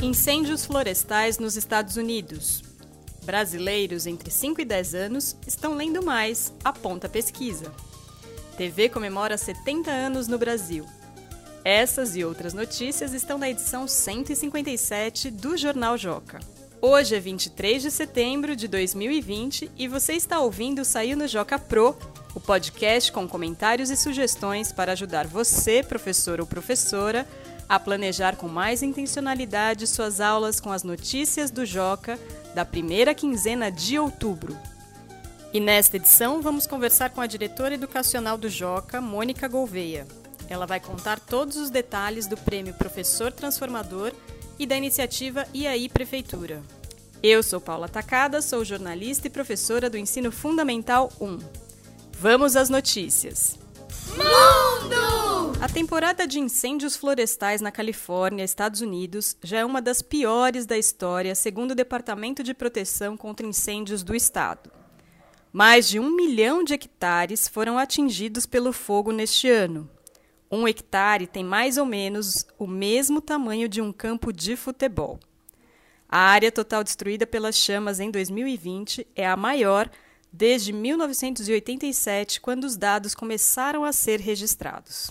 Incêndios florestais nos Estados Unidos. Brasileiros entre 5 e 10 anos estão lendo mais, aponta pesquisa. TV comemora 70 anos no Brasil. Essas e outras notícias estão na edição 157 do Jornal Joca. Hoje é 23 de setembro de 2020 e você está ouvindo Saiu no Joca Pro, o podcast com comentários e sugestões para ajudar você, professor ou professora, a planejar com mais intencionalidade suas aulas com as notícias do Joca da primeira quinzena de outubro. E nesta edição vamos conversar com a diretora educacional do Joca, Mônica Gouveia. Ela vai contar todos os detalhes do prêmio Professor Transformador e da iniciativa IAI Prefeitura. Eu sou Paula Tacada, sou jornalista e professora do Ensino Fundamental 1. Vamos às notícias. Mundo! A temporada de incêndios florestais na Califórnia, Estados Unidos, já é uma das piores da história, segundo o Departamento de Proteção contra Incêndios do Estado. Mais de um milhão de hectares foram atingidos pelo fogo neste ano. Um hectare tem mais ou menos o mesmo tamanho de um campo de futebol. A área total destruída pelas chamas em 2020 é a maior desde 1987, quando os dados começaram a ser registrados.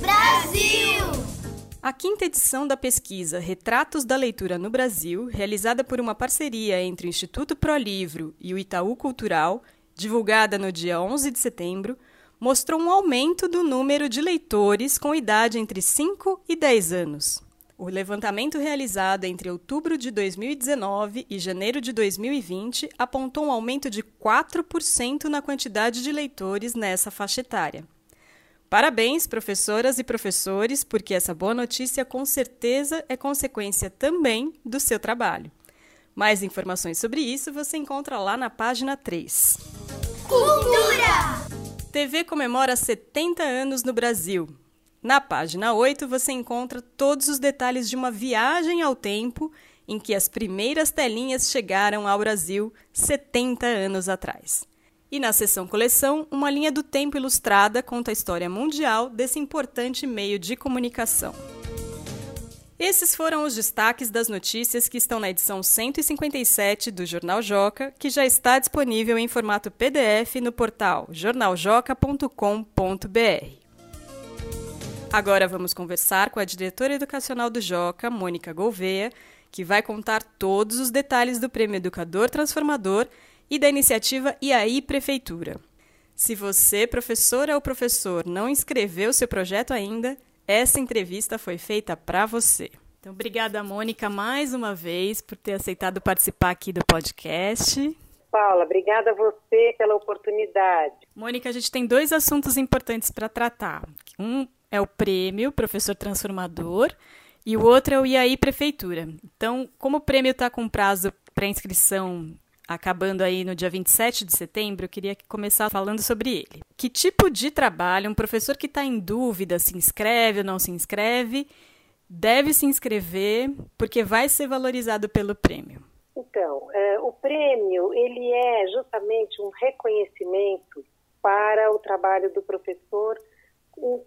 Brasil! A quinta edição da pesquisa Retratos da Leitura no Brasil, realizada por uma parceria entre o Instituto Pro Livro e o Itaú Cultural, divulgada no dia 11 de setembro, mostrou um aumento do número de leitores com idade entre 5 e 10 anos. O levantamento realizado entre outubro de 2019 e janeiro de 2020 apontou um aumento de 4% na quantidade de leitores nessa faixa etária. Parabéns, professoras e professores, porque essa boa notícia com certeza é consequência também do seu trabalho. Mais informações sobre isso você encontra lá na página 3. Cultura! TV comemora 70 anos no Brasil. Na página 8 você encontra todos os detalhes de uma viagem ao tempo em que as primeiras telinhas chegaram ao Brasil 70 anos atrás. E na seção coleção, uma linha do tempo ilustrada conta a história mundial desse importante meio de comunicação. Esses foram os destaques das notícias que estão na edição 157 do Jornal Joca, que já está disponível em formato PDF no portal jornaljoca.com.br. Agora vamos conversar com a diretora educacional do Joca, Mônica Gouveia, que vai contar todos os detalhes do Prêmio Educador Transformador e da iniciativa IAI Prefeitura. Se você, professora ou professor, não inscreveu seu projeto ainda, essa entrevista foi feita para você. Então, obrigada, Mônica, mais uma vez por ter aceitado participar aqui do podcast. Paula, obrigada a você pela oportunidade. Mônica, a gente tem dois assuntos importantes para tratar. Um é o prêmio Professor Transformador e o outro é o IAI Prefeitura. Então, como o prêmio está com prazo para inscrição acabando aí no dia 27 de setembro, eu queria começar falando sobre ele. Que tipo de trabalho um professor que está em dúvida se inscreve ou não se inscreve deve se inscrever porque vai ser valorizado pelo prêmio? Então, é, o prêmio ele é justamente um reconhecimento para o trabalho do professor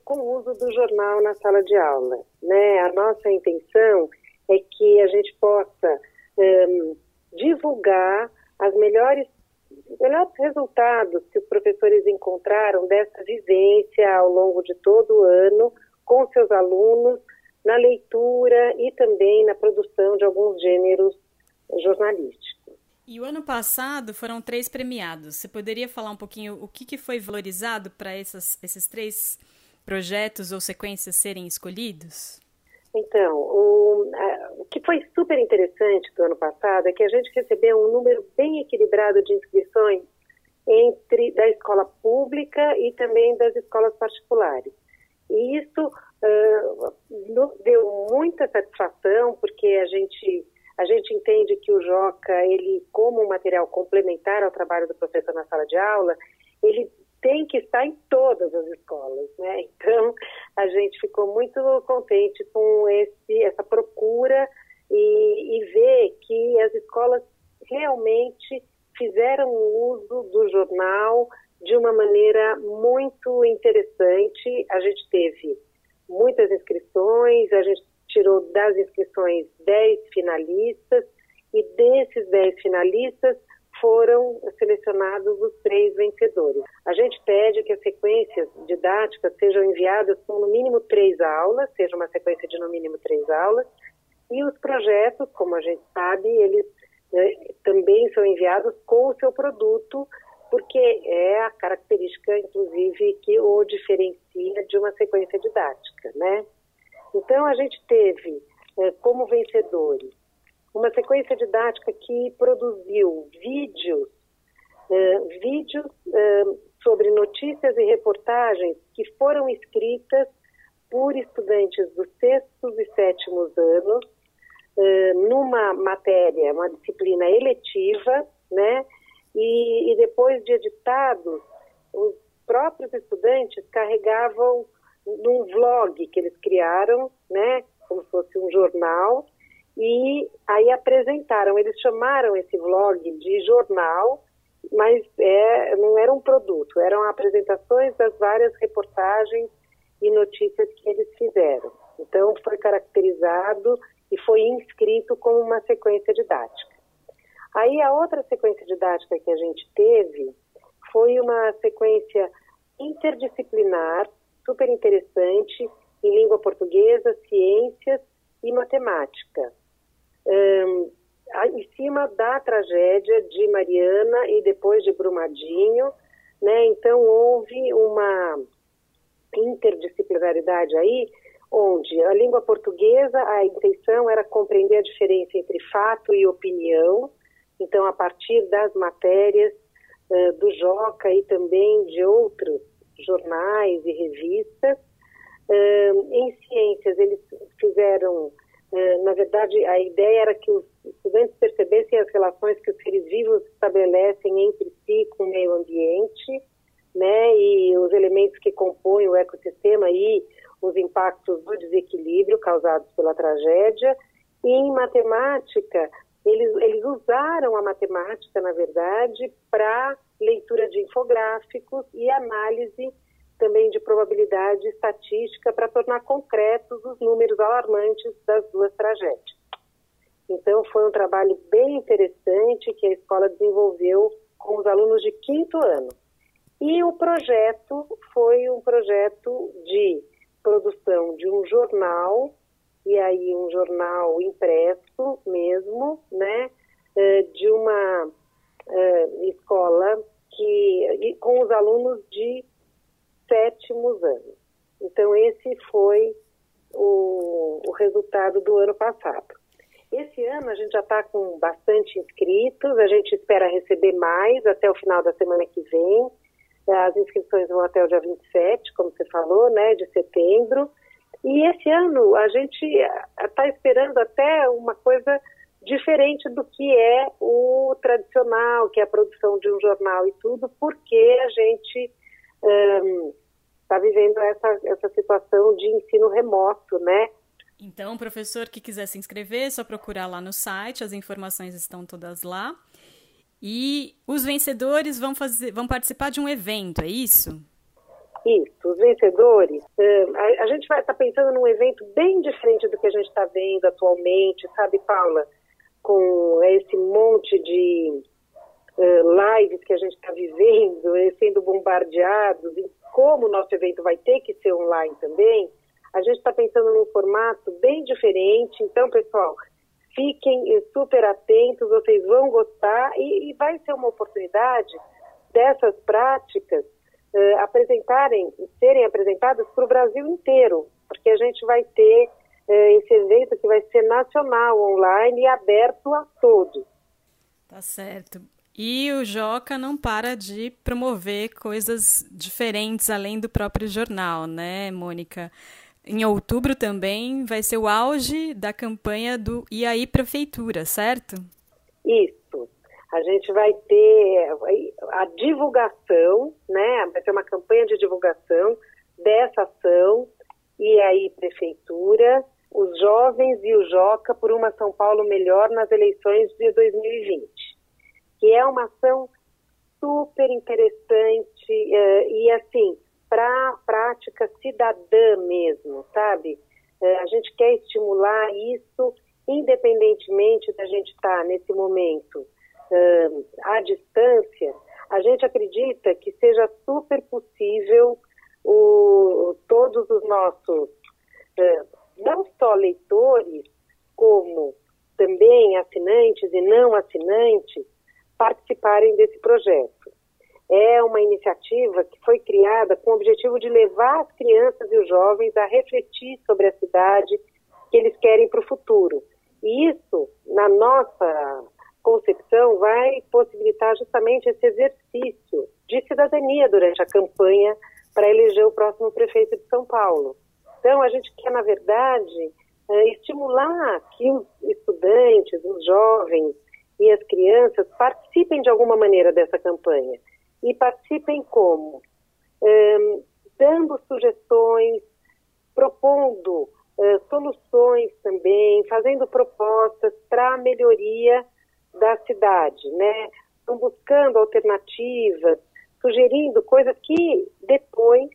com o uso do jornal na sala de aula. Né? A nossa intenção é que a gente possa um, divulgar as melhores, melhores resultados que os professores encontraram dessa vivência ao longo de todo o ano com seus alunos na leitura e também na produção de alguns gêneros jornalísticos. E o ano passado foram três premiados. Você poderia falar um pouquinho o que, que foi valorizado para esses três projetos ou sequências serem escolhidos? Então, o, a, o, que foi super interessante do ano passado é que a gente recebeu um número bem equilibrado de inscrições entre da escola pública e também das escolas particulares. E isso uh, deu muita satisfação, porque a gente, a gente entende que o JOCA, ele, como um material complementar ao trabalho do professor na sala de aula, ele tem que estar em todas as escolas, né? Então a gente ficou muito contente com esse, essa procura e, ver que as escolas realmente fizeram uso do jornal de uma maneira muito interessante. A gente teve muitas inscrições, a gente tirou das inscrições 10 finalistas e desses 10 finalistas foram selecionados os três vencedores. A gente pede que as sequências didáticas sejam enviadas com no mínimo três aulas, seja uma sequência de no mínimo três aulas, e os projetos, como a gente sabe, eles né, também são enviados com o seu produto, porque é a característica, inclusive, que o diferencia de uma sequência didática, né? Então, a gente teve é, como vencedores uma sequência didática que produziu vídeos, é, vídeos é, sobre notícias e reportagens que foram escritas por estudantes dos sextos e sétimos anos numa matéria, uma disciplina eletiva, né? E, e depois de editados, os próprios estudantes carregavam num vlog que eles criaram, né? Como se fosse um jornal, e aí apresentaram. Eles chamaram esse vlog de jornal, mas é, não era um produto, eram apresentações das várias reportagens e notícias que eles fizeram. Então, foi caracterizado e foi inscrito como uma sequência didática. Aí, a outra sequência didática que a gente teve foi uma sequência interdisciplinar, super interessante, em língua portuguesa, ciências e matemática um, em cima da tragédia de Mariana e depois de Brumadinho, né? Então houve uma interdisciplinaridade aí, onde a língua portuguesa, a intenção era compreender a diferença entre fato e opinião. Então, a partir das matérias uh, do Joca e também de outros jornais e revistas, uh, em ciências eles fizeram é, na verdade, a ideia era que os estudantes percebessem as relações que os seres vivos estabelecem entre si com o meio ambiente, né, e os elementos que compõem o ecossistema e os impactos do desequilíbrio causados pela tragédia. E em matemática, eles, eles usaram a matemática, na verdade, para leitura de infográficos e análise também de probabilidade estatística para tornar concretos os números alarmantes das duas tragédias. Então, foi um trabalho bem interessante que a escola desenvolveu com os alunos de quinto ano. E o projeto foi um projeto de produção de um jornal, e aí um jornal impresso mesmo, né, eh, de uma eh, escola que, com os alunos de sétimos anos. Então, esse foi o, o resultado do ano passado. Esse ano a gente já está com bastante inscritos, a gente espera receber mais até o final da semana que vem. As inscrições vão até o dia 27, como você falou, né, de setembro. E esse ano a gente está esperando até uma coisa diferente do que é o tradicional, que é a produção de um jornal e tudo, porque a gente um, está vivendo essa, essa situação de ensino remoto, né? Então, professor que quiser se inscrever, é só procurar lá no site, as informações estão todas lá. E os vencedores vão, fazer, vão participar de um evento, é isso? Isso, os vencedores. Uh, a, gente vai estar tá pensando num evento bem diferente do que a gente está vendo atualmente, sabe, Paula? Com esse monte de uh, lives que a gente está vivendo, sendo bombardeados, como o nosso evento vai ter que ser online também, a gente está pensando num formato bem diferente. Então, pessoal, fiquem super atentos, vocês vão gostar e, e vai ser uma oportunidade dessas práticas uh, apresentarem, serem apresentadas para o Brasil inteiro, porque a gente vai ter uh, esse evento que vai ser nacional, online e aberto a todos. Tá certo. E o Joca não para de promover coisas diferentes além do próprio jornal, né, Mônica? Em outubro também vai ser o auge da campanha do aí Prefeitura, certo? Isso. A gente vai ter a divulgação, né? Vai ter uma campanha de divulgação dessa ação aí Prefeitura, os jovens e o Joca por uma São Paulo melhor nas eleições de 2020 que é uma ação super interessante uh, e assim para prática cidadã mesmo, sabe? É, a gente quer estimular isso independentemente da gente estar tá nesse momento uh, à distância, a gente acredita que seja super possível o, todos os nossos, uh, não só leitores, como também assinantes e não assinantes, participarem desse projeto. É uma iniciativa que foi criada com o objetivo de levar as crianças e os jovens a refletir sobre a cidade que eles querem para o futuro. E isso, na nossa concepção, vai possibilitar justamente esse exercício de cidadania durante a campanha para eleger o próximo prefeito de São Paulo. Então, a gente quer, na verdade, é, estimular que os estudantes, os jovens e as crianças participem de alguma maneira dessa campanha. E participem como? É, dando sugestões, propondo é, soluções também, fazendo propostas para a melhoria da cidade, né? Estão buscando alternativas, sugerindo coisas que depois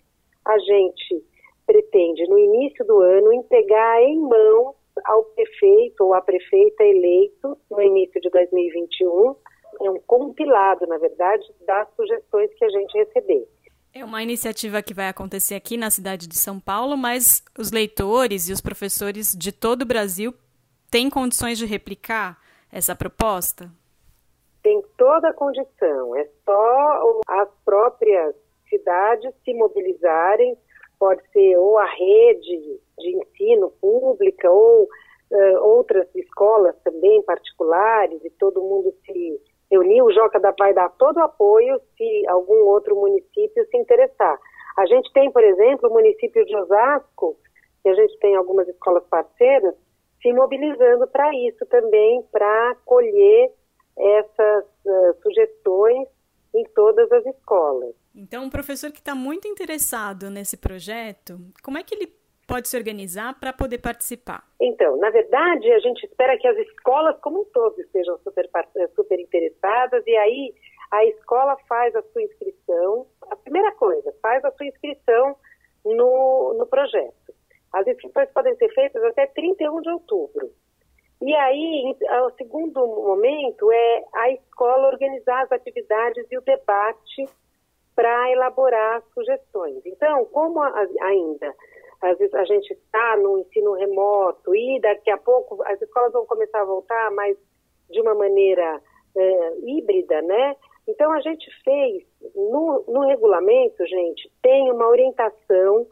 a gente pretende, no início do ano, entregar em mãos ao prefeito ou à prefeita eleito no início de 2021. É um compilado, na verdade, das sugestões que a gente receber. É uma iniciativa que vai acontecer aqui na cidade de São Paulo, mas os leitores e os professores de todo o Brasil têm condições de replicar essa proposta? Tem toda a condição. É só as próprias cidades se mobilizarem pode ser ou a rede de ensino pública ou uh, outras escolas também particulares e todo mundo se reunir. O Joca vai dar todo o apoio se algum outro município se interessar. A gente tem, por exemplo, o município de Osasco, que a gente tem algumas escolas parceiras, se mobilizando para isso também, para colher essas uh, sugestões em todas as escolas. Então, um professor que está muito interessado nesse projeto, como é que ele pode se organizar para poder participar? Então, na verdade, a gente espera que as escolas como um todo estejam super, eh, super interessadas e aí a escola faz a sua inscrição. A primeira coisa, faz a sua inscrição no, no projeto. As inscrições podem ser feitas até 31 de outubro. E aí, o segundo momento é a escola organizar as atividades e o debate para elaborar sugestões. Então, como ainda às vezes a gente está no ensino remoto e daqui a pouco as escolas vão começar a voltar, mas de uma maneira é, híbrida, né? Então a gente fez no, no regulamento, gente, tem uma orientação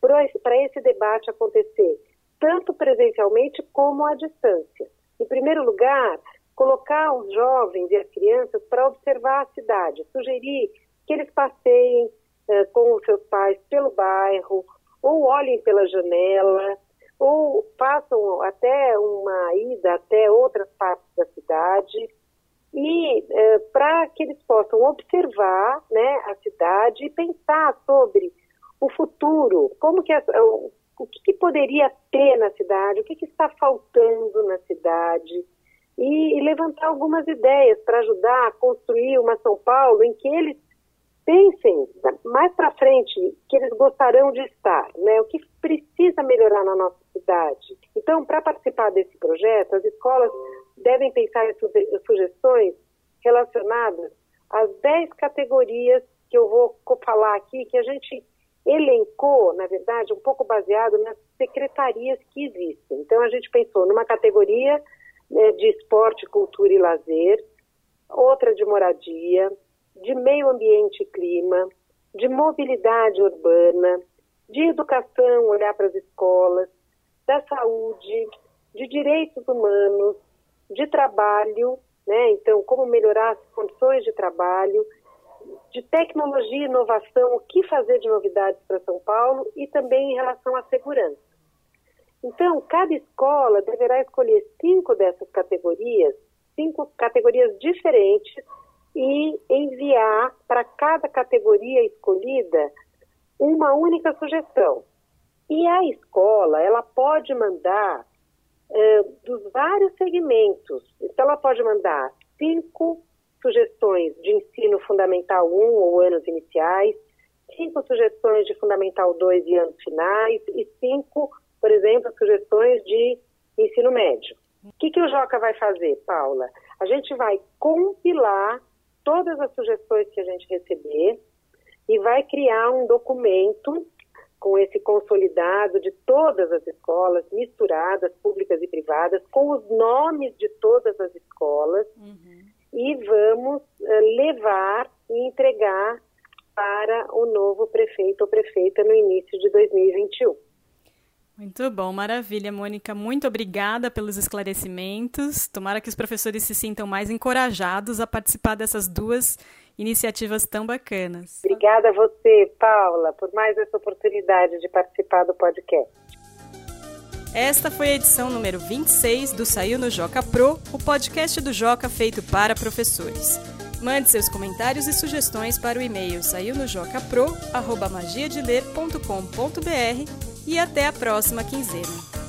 para esse debate acontecer tanto presencialmente como à distância. Em primeiro lugar, colocar os jovens e as crianças para observar a cidade, sugerir que eles passeiem eh, com os seus pais pelo bairro, ou olhem pela janela, ou façam até uma ida até outras partes da cidade, e eh, para que eles possam observar né, a cidade e pensar sobre o futuro, como que o, o que, que, poderia ter na cidade, o que, que está faltando na cidade, e, e levantar algumas ideias para ajudar a construir uma São Paulo em que eles pensem mais para frente que eles gostarão de estar, né? O que precisa melhorar na nossa cidade. Então, para participar desse projeto, as escolas devem pensar em sugestões relacionadas às 10 categorias que eu vou falar aqui, que a gente elencou, na verdade, um pouco baseado nas secretarias que existem. Então, a gente pensou numa categoria né, de esporte, cultura e lazer, outra de moradia, de meio ambiente e clima, de mobilidade urbana, de educação, olhar para as escolas, da saúde, de direitos humanos, de trabalho, né? Então, como melhorar as condições de trabalho, de tecnologia e inovação, o que fazer de novidades para São Paulo e também em relação à segurança. Então, cada escola deverá escolher cinco dessas categorias, cinco categorias diferentes e enviar para cada categoria escolhida uma única sugestão. E a escola, ela pode mandar eh, dos vários segmentos. Então, ela pode mandar cinco sugestões de ensino fundamental 1 ou anos iniciais, cinco sugestões de fundamental 2 e anos finais e cinco por exemplo, sugestões de ensino médio. O que, que o Joca vai fazer, Paula? A gente vai compilar todas as sugestões que a gente receber e vai criar um documento com esse consolidado de todas as escolas, misturadas, públicas e privadas, com os nomes de todas as escolas, uhum. e vamos uh, levar e entregar para o novo prefeito ou prefeita no início de 2021. Muito bom, maravilha, Mônica. Muito obrigada pelos esclarecimentos. Tomara que os professores se sintam mais encorajados a participar dessas duas iniciativas tão bacanas. Obrigada a você, Paula, por mais essa oportunidade de participar do podcast. Esta foi a edição número 26 do Saiu no Joca Pro, o podcast do Joca feito para professores. Mande seus comentários e sugestões para o e-mail saiunojocapro@magiadeler.com.br e até a próxima quinzena.